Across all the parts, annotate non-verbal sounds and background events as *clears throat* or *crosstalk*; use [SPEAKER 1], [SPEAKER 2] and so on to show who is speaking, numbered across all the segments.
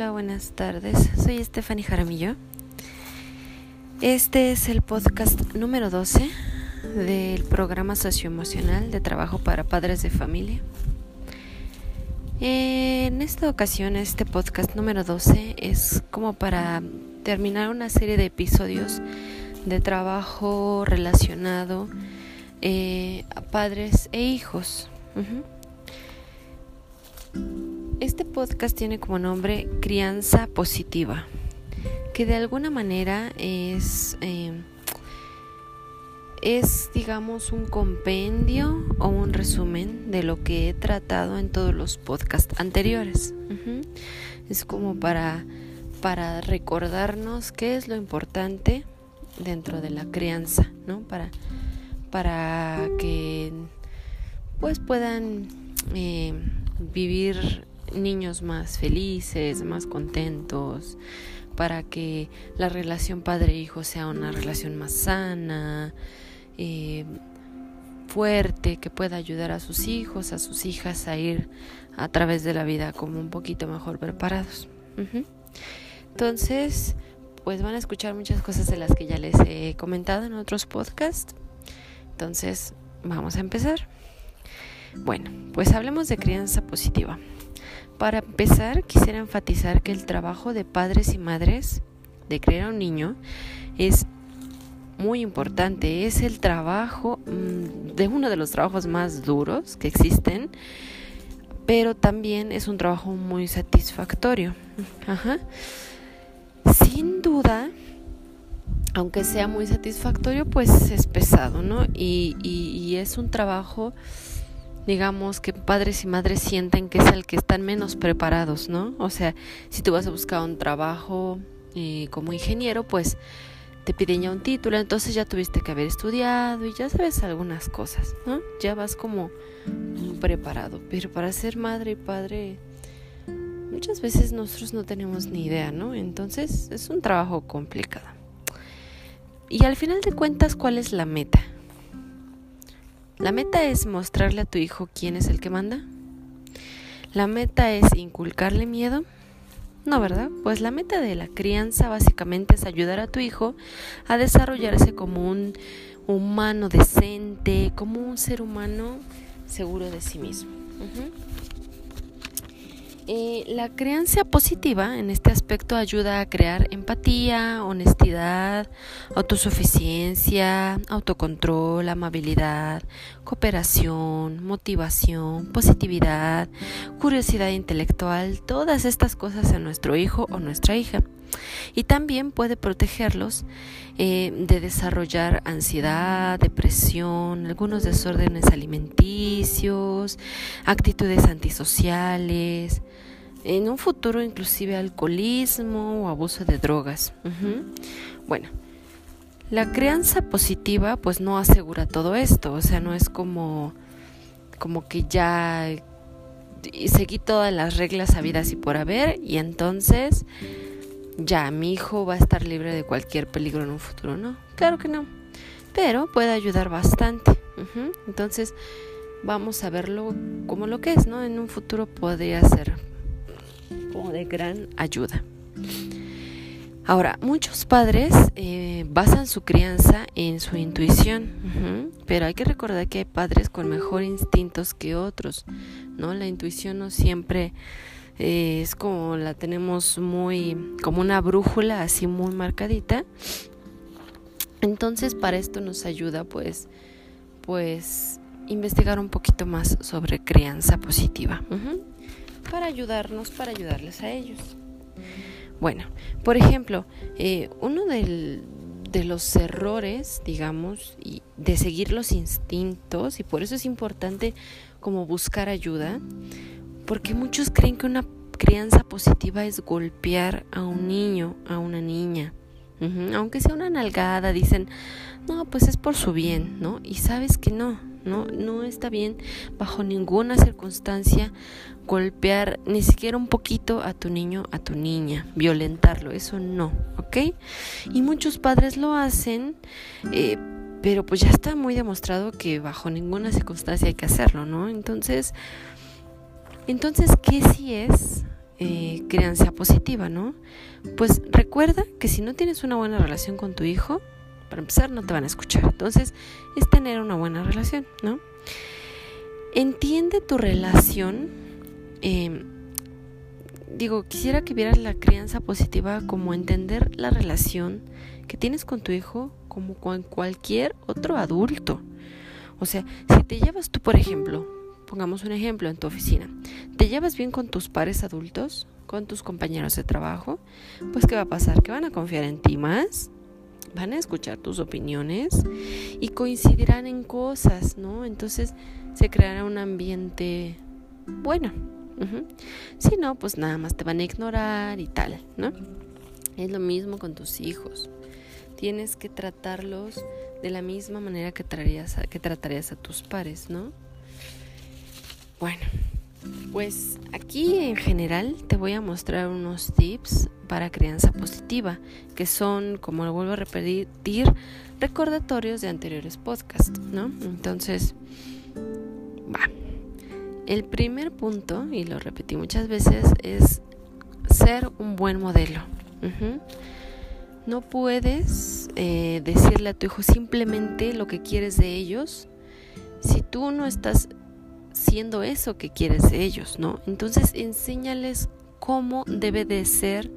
[SPEAKER 1] Hola, buenas tardes. Soy Stephanie Jaramillo. Este es el podcast número 12 del programa socioemocional de trabajo para padres de familia. En esta ocasión, este podcast número 12 es como para terminar una serie de episodios de trabajo relacionado eh, a padres e hijos. Este podcast tiene como nombre Crianza Positiva, que de alguna manera es, em, es, digamos, un compendio o un resumen de lo que he tratado en todos los podcasts anteriores. Es como para, para recordarnos qué es lo importante dentro de la crianza, ¿no? Para, para que pues puedan eh, vivir niños más felices, más contentos, para que la relación padre-hijo sea una relación más sana, eh, fuerte, que pueda ayudar a sus hijos, a sus hijas a ir a través de la vida como un poquito mejor preparados. Entonces, pues van a escuchar muchas cosas de las que ya les he comentado en otros podcasts. Entonces, vamos a empezar. Bueno, pues hablemos de crianza positiva. Para empezar, quisiera enfatizar que el trabajo de padres y madres de criar a un niño es muy importante. Es el trabajo mm, de uno de los trabajos más duros que existen, pero también es un trabajo muy satisfactorio. Sin duda, aunque sea muy satisfactorio, pues es pesado, ¿no? Y es un trabajo digamos que padres y madres sienten que es el que están menos preparados, ¿no? O sea, si tú vas a buscar un trabajo eh, como ingeniero, pues te piden ya un título, entonces ya tuviste que haber estudiado y ya sabes algunas cosas, ¿no? Ya vas como preparado, pero para ser madre y padre muchas veces nosotros no tenemos ni idea, ¿no? Entonces es un trabajo complicado. Y al final de cuentas, ¿cuál es la meta? La meta es mostrarle a tu hijo quién es el que manda. La meta es inculcarle miedo. No, ¿verdad? Pues la meta de la crianza básicamente es ayudar a tu hijo a desarrollarse como un humano decente, como un ser humano seguro de sí mismo. La crianza positiva en este aspecto ayuda a crear empatía, honestidad, autosuficiencia, autocontrol, amabilidad, cooperación, motivación, positividad, curiosidad intelectual, todas estas cosas en nuestro hijo o nuestra hija. Y también puede protegerlos eh, de desarrollar ansiedad, depresión, algunos desórdenes alimenticios, actitudes antisociales, en un futuro inclusive alcoholismo o abuso de drogas. Bueno, la crianza positiva pues no asegura todo esto, o sea, no es como como que ya seguí todas las reglas habidas y por haber y entonces ya mi hijo va a estar libre de cualquier peligro en un futuro, ¿no? Claro que no, pero puede ayudar bastante. Entonces vamos a verlo como lo que es, ¿no? En un futuro podría ser como de gran ayuda. Ahora, muchos padres eh, basan su crianza en su intuición, pero hay que recordar que hay padres con mejor instintos que otros, ¿no? La intuición no siempre eh, es como la tenemos muy, como una brújula así muy marcadita. Entonces, para esto nos ayuda, pues, pues, investigar un poquito más sobre crianza positiva para ayudarnos, para ayudarles a ellos. Bueno, por ejemplo, eh, uno de los errores, digamos, y de seguir los instintos, y por eso es importante como buscar ayuda, porque muchos creen que una crianza positiva es golpear a un niño, a una niña. Aunque sea una nalgada, dicen, no, pues es por su bien, ¿no? Y sabes que no, no, no está bien bajo ninguna circunstancia golpear ni siquiera un poquito a tu niño, a tu niña, violentarlo, eso no, ¿ok? Y muchos padres lo hacen, eh, pero pues ya está muy demostrado que bajo ninguna circunstancia hay que hacerlo, ¿no? Entonces, entonces, ¿qué si es eh, crianza positiva, ¿no? Pues recuerda que si no tienes una buena relación con tu hijo, para empezar no te van a escuchar. Entonces es tener una buena relación, ¿no? Entiende tu relación. Em, digo, quisiera que vieras la crianza positiva como entender la relación que tienes con tu hijo como con cualquier otro adulto. O sea, si te llevas tú, por ejemplo, pongamos un ejemplo en tu oficina, te llevas bien con tus pares adultos, con tus compañeros de trabajo, pues ¿qué va a pasar? Que van a confiar en ti más, van a escuchar tus opiniones y coincidirán en cosas, ¿no? Entonces se creará un ambiente bueno. Si no, pues nada más te van a ignorar y tal, ¿no? Es lo mismo con tus hijos. Tienes que tratarlos de la misma manera que, que tratarías a tus pares, ¿no? Bueno, pues aquí en general te voy a mostrar unos tips para crianza positiva, que son, como lo vuelvo a repetir, recordatorios de anteriores podcasts, ¿no? Entonces, va. El primer punto, y lo repetí muchas veces, es ser un buen modelo. No puedes eh, decirle a tu hijo simplemente lo que quieres de ellos si tú no estás siendo eso que quieres de ellos, ¿no? Entonces enséñales cómo debe de ser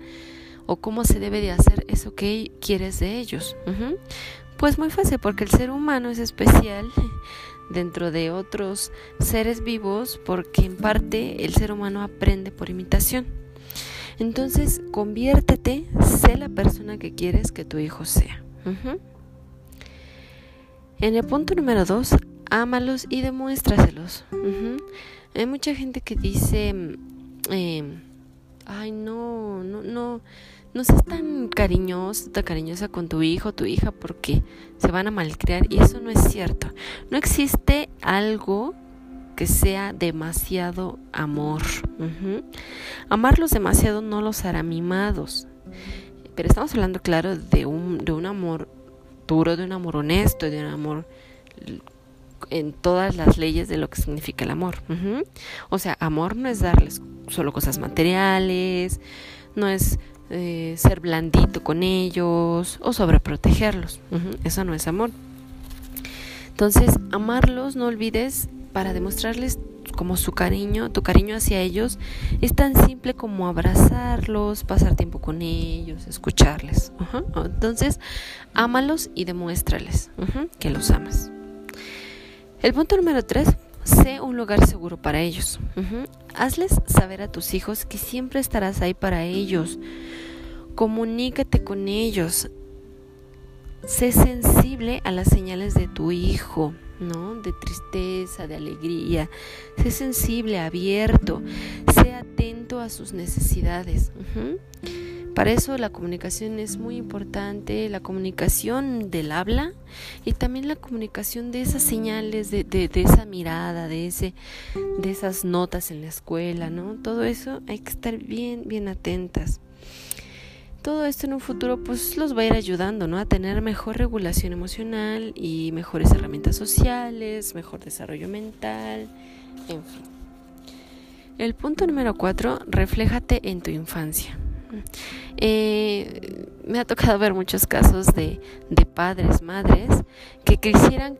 [SPEAKER 1] o cómo se debe de hacer eso que quieres de ellos. Pues muy fácil, porque el ser humano es especial *laughs* dentro de otros seres vivos porque en parte el ser humano aprende por imitación. Entonces, conviértete, sé la persona que quieres que tu hijo sea. En el punto número dos, ámalos y demuéstraselos. Hay mucha gente que dice, eh, ay no, no, no, no seas tan cariñoso, tan cariñosa con tu hijo tu hija porque se van a malcriar y eso no es cierto. No existe algo que sea demasiado amor. Amarlos demasiado no los hará mimados. Pero estamos hablando, claro, de un, de un amor duro, de un amor honesto, de un amor en todas las leyes de lo que significa el amor. O sea, amor no es darles solo cosas materiales, no es eh, ser blandito con ellos o sobreprotegerlos. Eso no es amor. Entonces, amarlos, no olvides, para demostrarles como su cariño, tu cariño hacia ellos, es tan simple como abrazarlos, pasar tiempo con ellos, escucharles. Entonces, ámalos y demuéstrales que los amas. El punto número tres, sé un lugar seguro para ellos. Hazles saber a tus hijos que siempre estarás ahí para ellos. Comunícate con ellos. Sé sensible a las señales de tu hijo, ¿no? De tristeza, de alegría. Sé sensible, abierto. Sé atento a sus necesidades. Para eso la comunicación es muy importante, la comunicación del habla y también la comunicación de esas señales, de, esa mirada, de, ese, esas notas en la escuela, ¿no? Todo eso hay que estar bien, bien atentas. Todo esto en un futuro pues los va a ir ayudando, ¿no? A tener mejor regulación emocional y mejores herramientas sociales, mejor desarrollo mental, en fin. El punto número cuatro, refléjate en tu infancia. Eh, me ha tocado ver muchos casos de, padres, madres, que quisieran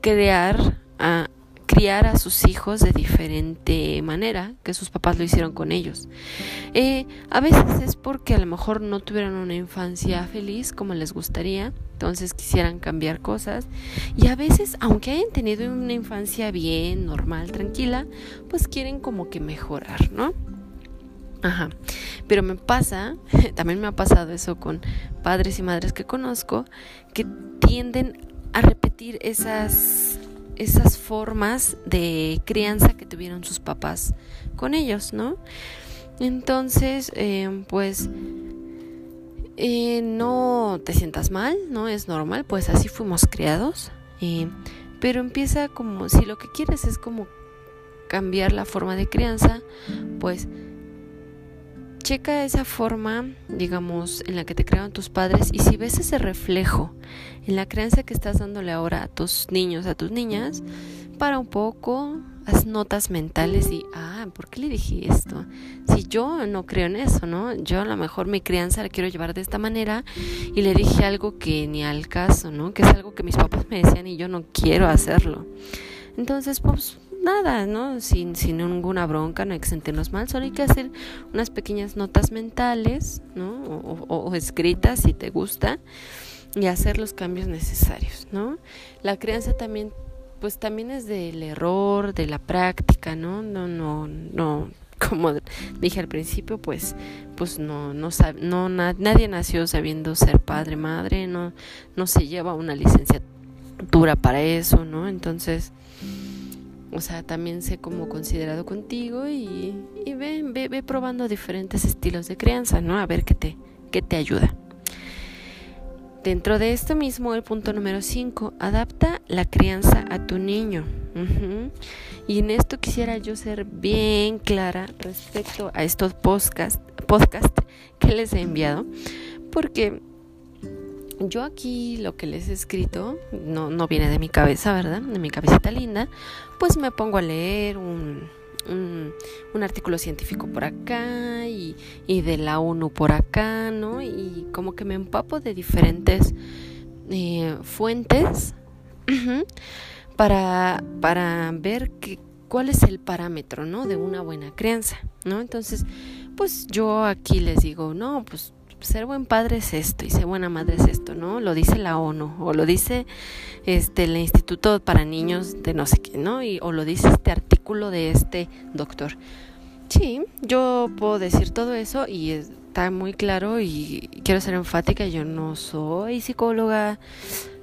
[SPEAKER 1] crear a, criar a sus hijos de diferente manera que sus papás lo hicieron con ellos. Eh, a veces es porque a lo mejor no tuvieron una infancia feliz como les gustaría, entonces quisieran cambiar cosas. Y a veces, aunque hayan tenido una infancia bien, normal, tranquila, pues quieren como que mejorar, ¿no? Ajá. Pero me pasa, *laughs* también me ha pasado eso con padres y madres que conozco, que tienden a repetir esas, esas formas de crianza que tuvieron sus papás con ellos, ¿no? Entonces, eh, pues, eh, no te sientas mal, ¿no? Es normal, pues así fuimos criados. Eh, pero empieza como, si lo que quieres es como cambiar la forma de crianza, pues checa esa forma, digamos, en la que te crearon tus padres y si ves ese reflejo en la creencia que estás dándole ahora a tus niños, a tus niñas, para un poco, haz notas mentales y, ah, ¿por qué le dije esto? Si yo no creo en eso, ¿no? Yo a lo mejor mi crianza la quiero llevar de esta manera y le dije algo que ni al caso, ¿no? Que es algo que mis papás me decían y yo no quiero hacerlo. Entonces, pues nada, ¿no? Sin, sin ninguna bronca, no hay que sentirnos mal, solo hay que hacer unas pequeñas notas mentales, ¿no? O, escritas si te gusta y hacer los cambios necesarios, ¿no? La crianza también, pues también es del error, de la práctica, ¿no? No, no, no, como dije al principio, pues, pues no, no, no nadie nació sabiendo ser padre, madre, no, no se lleva una licenciatura para eso, ¿no? Entonces, o sea, también sé cómo considerado contigo y, y ve, ve, ve, probando diferentes estilos de crianza, ¿no? A ver qué te, qué te ayuda. Dentro de esto mismo, el punto número 5, adapta la crianza a tu niño. Y en esto quisiera yo ser bien clara respecto a estos podcast, podcast que les he enviado, porque yo aquí lo que les he escrito no, no viene de mi cabeza, ¿verdad? De mi cabecita linda. Pues me pongo a leer un, un, artículo científico por acá y, y, de la ONU por acá, ¿no? Y como que me empapo de diferentes eh, fuentes para, para ver que, cuál es el parámetro, ¿no? De una buena crianza, ¿no? Entonces, pues yo aquí les digo, no, pues ser buen padre es esto y ser buena madre es esto, ¿no? Lo dice la ONU o lo dice este el Instituto para Niños de no sé qué, ¿no? Y, o lo dice este artículo de este doctor. Sí, yo puedo decir todo eso y está muy claro y quiero ser enfática, yo no soy psicóloga,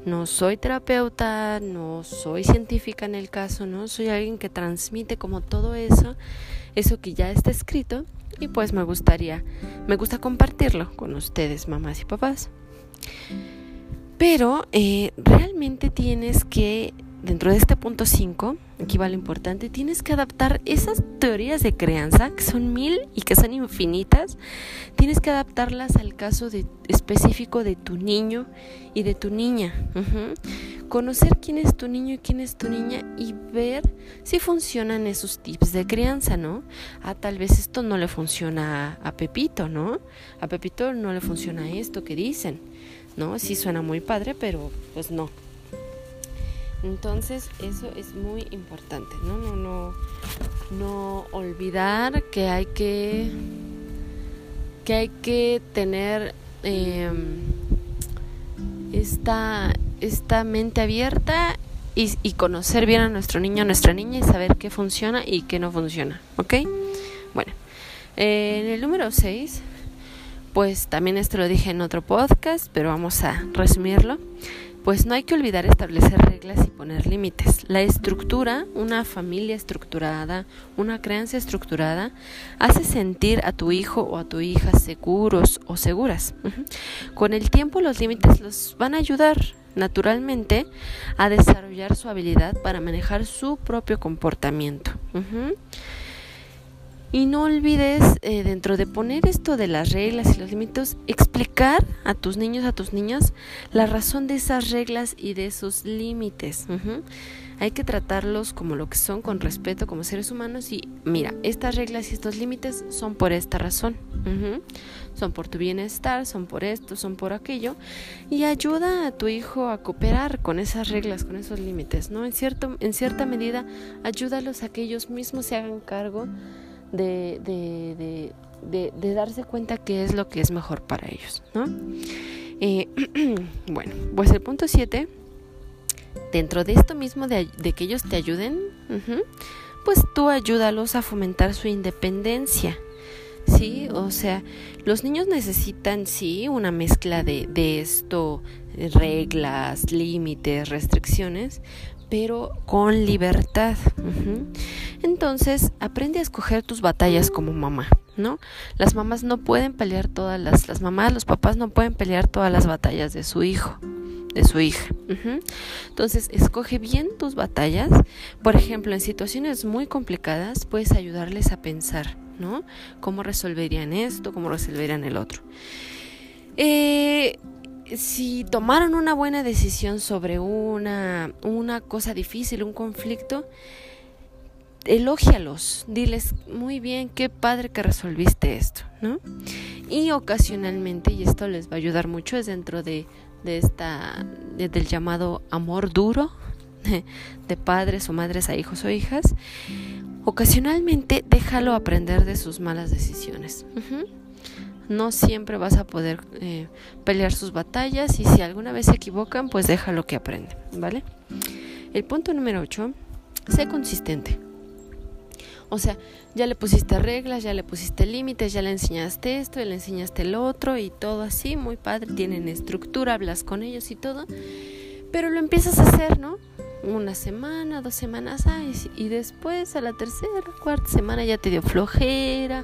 [SPEAKER 1] no soy terapeuta, no soy científica en el caso, ¿no? Soy alguien que transmite como todo eso, eso que ya está escrito y pues me gustaría, me gusta compartirlo con ustedes, mamás y papás. Pero eh, realmente tienes que dentro de este punto 5, aquí va lo importante, tienes que adaptar esas teorías de crianza, que son mil y que son infinitas, tienes que adaptarlas al caso de, específico de tu niño y de tu niña. Conocer quién es tu niño y quién es tu niña y ver si funcionan esos tips de crianza, ¿no? Ah, tal vez esto no le funciona a, a Pepito, ¿no? A Pepito no le funciona esto que dicen, ¿no? Sí suena muy padre, pero pues no, entonces eso es muy importante, ¿no? No, no, no olvidar que hay que, que hay que tener em, esta, esta mente abierta y, conocer bien a nuestro niño, a nuestra niña y saber qué funciona y qué no funciona, ¿ok? Bueno, en el número 6, pues también esto lo dije en otro podcast, pero vamos a resumirlo pues no hay que olvidar establecer reglas y poner límites. La estructura, una familia estructurada, una creencia estructurada, hace sentir a tu hijo o a tu hija seguros o seguras. Con el tiempo los límites los van a ayudar naturalmente a desarrollar su habilidad para manejar su propio comportamiento. Y no olvides, eh, dentro de poner esto de las reglas y los límites, explicar a tus niños, a tus niñas, la razón de esas reglas y de esos límites. Hay que tratarlos como lo que son, con respeto, como seres humanos. Y mira, estas reglas y estos límites son por esta razón. Son por tu bienestar, son por esto, son por aquello. Y ayuda a tu hijo a cooperar con esas reglas, con esos límites. ¿no? En, cierto, en cierta medida, ayúdalos a que ellos mismos se hagan cargo de, de, de, de, darse cuenta qué es lo que es mejor para ellos, ¿no? Eh, *clears throat* bueno, pues el punto 7, dentro de esto mismo de, que ellos te ayuden, pues tú ayúdalos a fomentar su independencia. Sí, o sea, los niños necesitan, sí, una mezcla de, de esto, reglas, límites, restricciones, pero con libertad. Entonces, aprende a escoger tus batallas como mamá, ¿no? Las mamás no pueden pelear todas las, las mamás, los papás no pueden pelear todas las batallas de su hijo de su hija. Entonces, escoge bien tus batallas. Por ejemplo, en situaciones muy complicadas, puedes ayudarles a pensar, ¿no? ¿Cómo resolverían esto? ¿Cómo resolverían el otro? Eh, si tomaron una buena decisión sobre una, una cosa difícil, un conflicto, elógialos, diles muy bien, qué padre que resolviste esto, ¿no? Y ocasionalmente, y esto les va a ayudar mucho, es dentro de, de esta, del llamado amor duro de padres o madres a hijos o hijas, ocasionalmente déjalo aprender de sus malas decisiones. No siempre vas a poder eh, pelear sus batallas y si alguna vez se equivocan, pues déjalo que aprenda, ¿vale? El punto número 8, sé consistente. O sea, ya le pusiste reglas, ya le pusiste límites, ya le enseñaste esto, ya le enseñaste el otro y todo así, muy padre, tienen estructura, hablas con ellos y todo, pero lo empiezas a hacer, ¿no? Una semana, dos semanas, ay, y después a la tercera, cuarta semana ya te dio flojera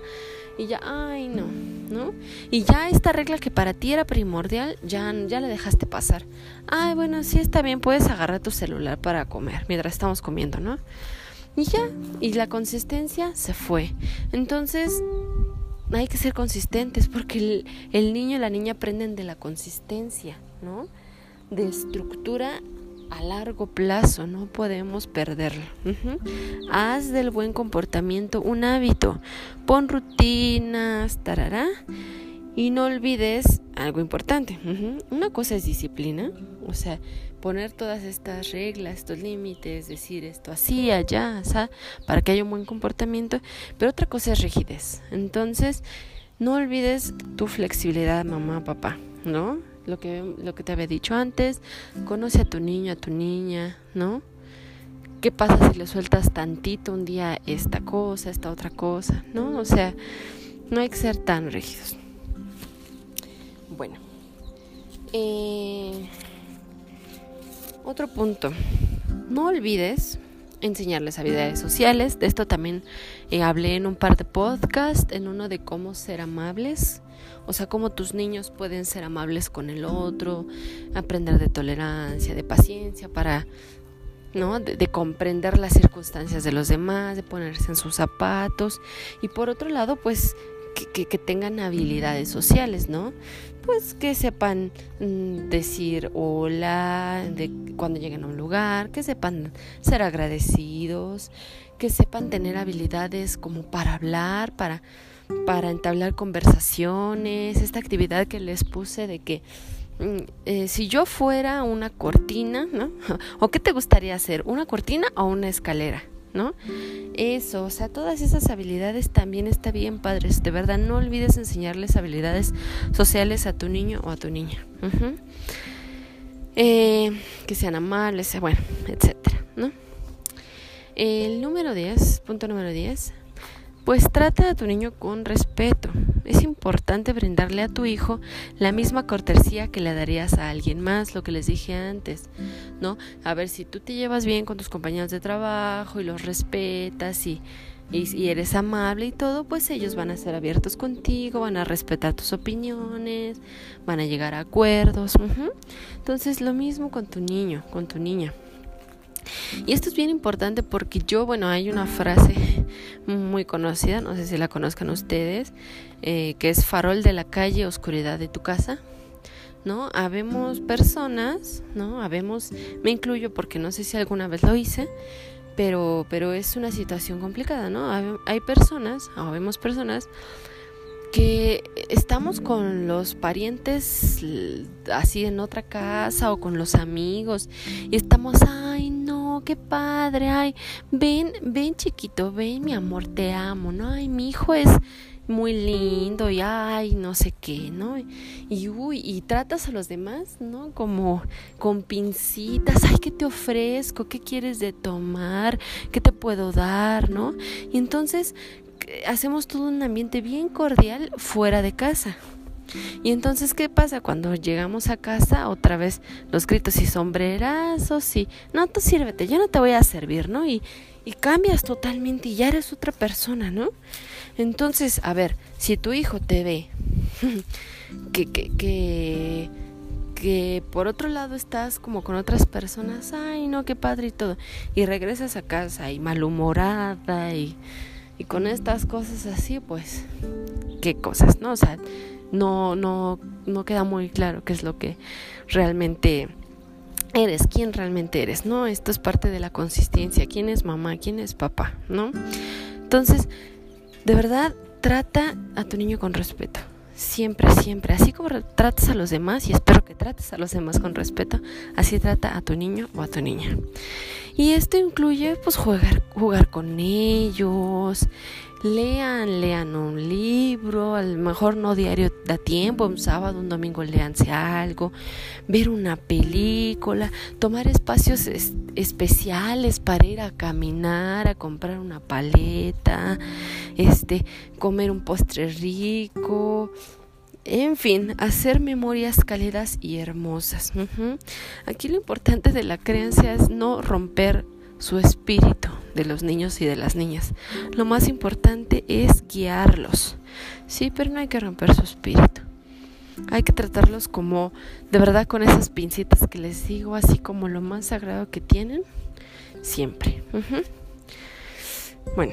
[SPEAKER 1] y ya, ay, no, ¿no? Y ya esta regla que para ti era primordial, ya, ya la dejaste pasar. Ay, bueno, sí está bien, puedes agarrar tu celular para comer mientras estamos comiendo, ¿no? Y ya, y la consistencia se fue. Entonces, hay que ser consistentes porque el, el niño y la niña aprenden de la consistencia, ¿no? De estructura a largo plazo, no podemos perderlo. Haz del buen comportamiento un hábito, pon rutinas, tarará, y no olvides algo importante. Una cosa es disciplina, o sea, poner todas estas reglas, estos límites, decir esto así, allá, sea, para que haya un buen comportamiento, pero otra cosa es rigidez. Entonces, no olvides tu flexibilidad, mamá, papá, ¿no? Lo que, lo que te había dicho antes, conoce a tu niño, a tu niña, ¿no? ¿Qué pasa si le sueltas tantito un día esta cosa, esta otra cosa, ¿no? O sea, no hay que ser tan rígidos. Bueno, eh, otro punto. No olvides enseñarles habilidades sociales. De esto también eh, hablé en un par de podcasts, en uno de cómo ser amables. O sea, cómo tus niños pueden ser amables con el otro, aprender de tolerancia, de paciencia para, ¿no? De, comprender las circunstancias de los demás, de ponerse en sus zapatos. Y por otro lado, pues que, tengan habilidades sociales, ¿no? Pues que sepan mm, decir hola cuando lleguen a un lugar, que sepan ser agradecidos, que sepan tener habilidades como para hablar, para, para entablar conversaciones, esta actividad que les puse de que mm, eh, si yo fuera una cortina, ¿no? *laughs* ¿O qué te gustaría hacer? ¿Una cortina o una escalera? ¿No? Eso, o sea, todas esas habilidades también está bien, padres. De verdad, no olvides enseñarles habilidades sociales a tu niño o a tu niña. Eh, que sean amables, bueno, etcétera, ¿no? El número 10, punto número 10, pues trata a tu niño con respeto. Es importante brindarle a tu hijo la misma cortesía que le darías a alguien más, lo que les dije antes, ¿no? A ver si tú te llevas bien con tus compañeros de trabajo y los respetas y, y, eres amable y todo, pues ellos van a ser abiertos contigo, van a respetar tus opiniones, van a llegar a acuerdos. Entonces lo mismo con tu niño, con tu niña. Y esto es bien importante porque yo, bueno, hay una frase muy conocida, no sé si la conozcan ustedes, eh, que es farol de la calle, oscuridad de tu casa. ¿No? Habemos personas, ¿no? Habemos, me incluyo porque no sé si alguna vez lo hice, pero, pero es una situación complicada, ¿no? Hay personas, o vemos personas que estamos con los parientes así en otra casa o con los amigos y estamos, ay qué padre, ay, ven, ven chiquito, ven mi amor, te amo, ¿no? Ay, mi hijo es muy lindo y ay, no sé qué, ¿no? Y uy, y tratas a los demás, ¿no? Como con pincitas, ay, ¿qué te ofrezco? ¿Qué quieres de tomar? ¿Qué te puedo dar, ¿no? Y entonces hacemos todo un ambiente bien cordial fuera de casa. Y entonces, ¿qué pasa? Cuando llegamos a casa, otra vez los gritos y sombrerazos y, no, tú sírvete, yo no te voy a servir, ¿no? Y, y cambias totalmente y ya eres otra persona, ¿no? Entonces, a ver, si tu hijo te ve *laughs* que, que, que, que por otro lado estás como con otras personas, ay, no, qué padre y todo, y regresas a casa y malhumorada y y con estas cosas así, pues, qué cosas, ¿no? O sea, no, no, no queda muy claro qué es lo que realmente eres, quién realmente eres, ¿no? Esto es parte de la consistencia, quién es mamá, quién es papá, ¿no? Entonces, de verdad, trata a tu niño con respeto. Siempre, siempre. Así como tratas a los demás, y espero que trates a los demás con respeto, así trata a tu niño o a tu niña. Y esto incluye, pues, jugar, jugar con ellos, lean, lean un libro, a lo mejor no diario da tiempo, un sábado, un domingo leanse algo, ver una película, tomar espacios especiales para ir a caminar, a comprar una paleta, este, comer un postre rico, en fin, hacer memorias cálidas y hermosas. Aquí lo importante de la creencia es no romper su espíritu de los niños y de las niñas. Lo más importante es guiarlos. Sí, pero no hay que romper su espíritu. Hay que tratarlos como, de verdad, con esas pincitas que les digo, así como lo más sagrado que tienen, siempre. Bueno,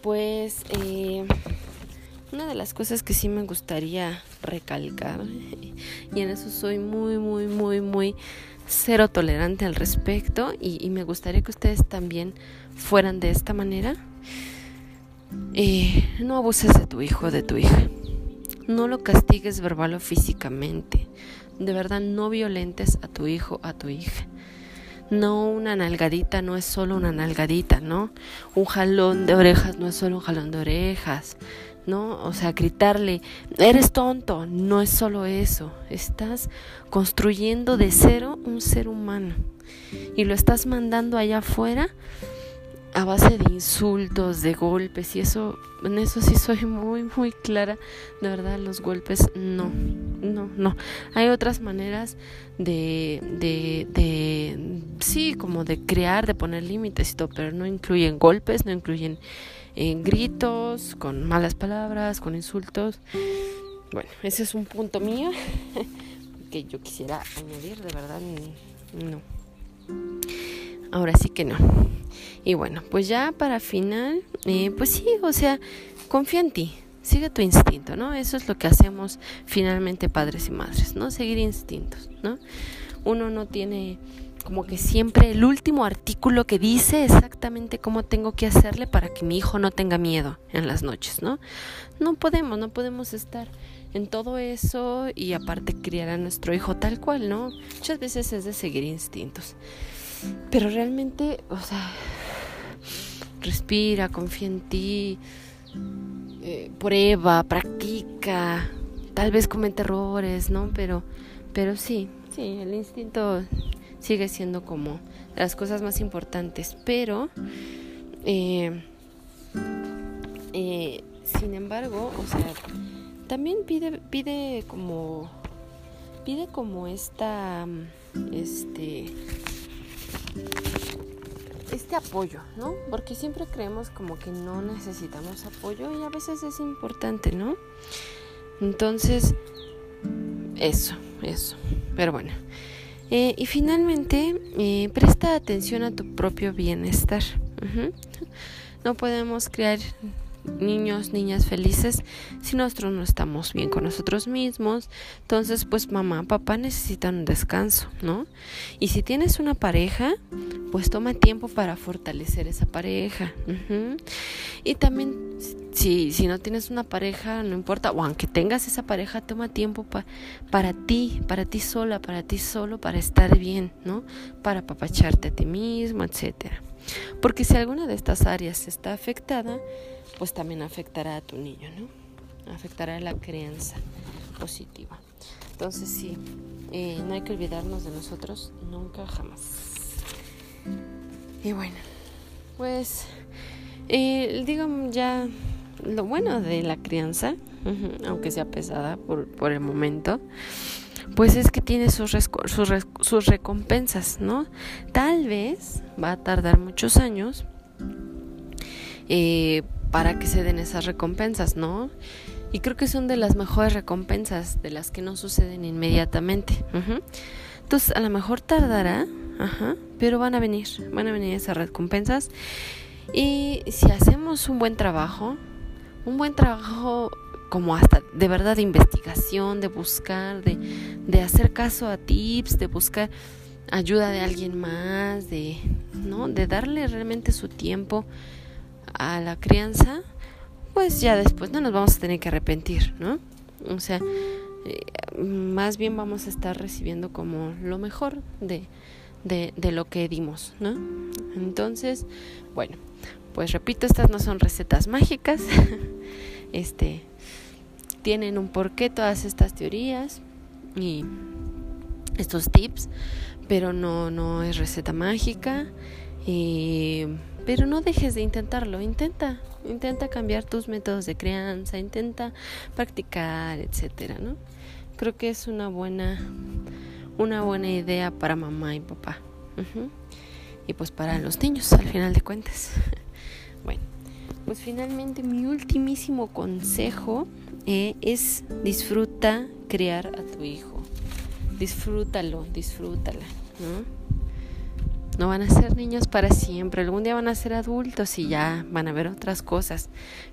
[SPEAKER 1] pues eh, una de las cosas que sí me gustaría recalcar, *laughs* y en eso soy muy, muy, muy, muy cero tolerante al respecto y, me gustaría que ustedes también fueran de esta manera. Eh, no abuses de tu hijo o de tu hija. No lo castigues verbal o físicamente. De verdad, no violentes a tu hijo o a tu hija. No, una nalgadita no es solo una nalgadita, ¿no? Un jalón de orejas no es solo un jalón de orejas. ¿No? O sea, gritarle, eres tonto, no es solo eso, estás construyendo de cero un ser humano y lo estás mandando allá afuera a base de insultos, de golpes y eso, en eso sí soy muy, muy clara, de verdad los golpes no, no, no. Hay otras maneras de, de, de sí, como de crear, de poner límites y todo, pero no incluyen golpes, no incluyen en gritos, con malas palabras, con insultos. Bueno, ese es un punto mío *laughs* que yo quisiera añadir, de verdad, no. Ahora sí que no. Y bueno, pues ya para final, eh, pues sí, o sea, confía en ti, sigue tu instinto, ¿no? Eso es lo que hacemos finalmente padres y madres, ¿no? Seguir instintos, ¿no? Uno no tiene como que siempre el último artículo que dice exactamente cómo tengo que hacerle para que mi hijo no tenga miedo en las noches, ¿no? No podemos, no podemos estar en todo eso y aparte criar a nuestro hijo tal cual, ¿no? Muchas veces es de seguir instintos. Pero realmente, o sea, respira, confía en ti, eh, prueba, practica, tal vez comete errores, ¿no? Pero, pero sí, sí, el instinto sigue siendo como las cosas más importantes, pero eh, eh, sin embargo, o sea, también pide, pide como, pide como esta, este, este apoyo, ¿no? Porque siempre creemos como que no necesitamos apoyo y a veces es importante, ¿no? Entonces, eso, eso. Pero bueno, eh, y finalmente, eh, presta atención a tu propio bienestar. No podemos crear niños, niñas felices si nosotros no estamos bien con nosotros mismos. Entonces, pues mamá, papá necesitan un descanso, ¿no? Y si tienes una pareja, pues toma tiempo para fortalecer esa pareja. Y también, si, si no tienes una pareja, no importa, o aunque tengas esa pareja, toma tiempo para ti, para ti sola, para ti solo, para estar bien, ¿no? Para apapacharte a ti mismo, etcétera. Porque si alguna de estas áreas está afectada, pues también afectará a tu niño, ¿no? Afectará a la crianza positiva. Entonces sí, eh, no hay que olvidarnos de nosotros nunca jamás. Y bueno, pues eh, digo ya lo bueno de la crianza, *laughs* aunque sea pesada por, por, el momento, pues es que tiene sus, recompensas, ¿no? Tal vez va a tardar muchos años. Eh, para que se den esas recompensas, ¿no? Y creo que son de las mejores recompensas, de las que no suceden inmediatamente. Entonces, a lo mejor tardará, ajá, pero van a venir, van a venir esas recompensas. Y si hacemos un buen trabajo, un buen trabajo como hasta de verdad de investigación, de buscar, de, de hacer caso a tips, de buscar ayuda de alguien más, de, ¿no? de darle realmente su tiempo a la crianza, pues ya después no nos vamos a tener que arrepentir, ¿no? O sea, eh, más bien vamos a estar recibiendo como lo mejor de, de, de lo que dimos, ¿no? Entonces, bueno, pues repito, estas no son recetas mágicas, *laughs* este, tienen un porqué todas estas teorías y estos tips, pero no, no es receta mágica. pero no dejes de intentarlo, intenta, intenta cambiar tus métodos de crianza, intenta practicar, etcétera, ¿no? Creo que es una buena, una buena idea para mamá y papá. Y pues para los niños, al final de cuentas. *laughs* bueno, pues finalmente mi ultimísimo consejo eh, es disfruta criar a tu hijo disfrútalo, disfrútala, ¿no? No van a ser niños para siempre, algún día van a ser adultos y ya van a ver otras cosas,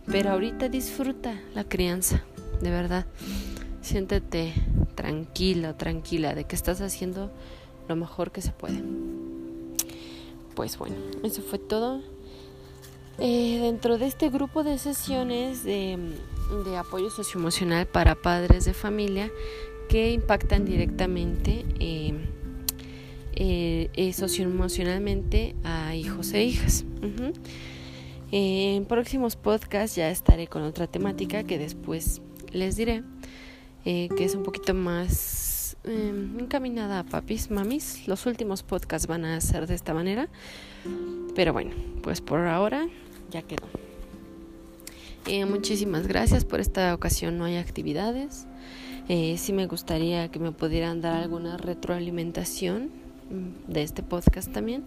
[SPEAKER 1] pero ahorita disfruta la crianza, de verdad. Siéntete tranquila, tranquila de que estás haciendo lo mejor que se puede. Pues bueno, eso fue todo. Eh, dentro de este grupo de sesiones de, de apoyo socioemocional para padres de familia, que impactan directamente eh, eh, eh, socioemocionalmente a hijos e hijas. en próximos podcasts ya estaré con otra temática que después les diré, que es un poquito más encaminada a papis, mamis. Los últimos podcasts van a ser de esta manera, pero bueno, pues por ahora ya quedó. Muchísimas gracias por esta ocasión, no hay actividades. Eh, sí me gustaría que me pudieran dar alguna retroalimentación mm, de este podcast también.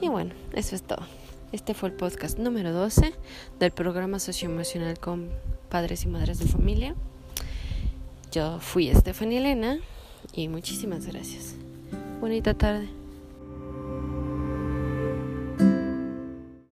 [SPEAKER 1] Y bueno, eso es todo. Este fue el podcast número 12 del programa socioemocional con padres y madres de familia. Yo fui Estefanía Elena y muchísimas gracias. Bonita tarde.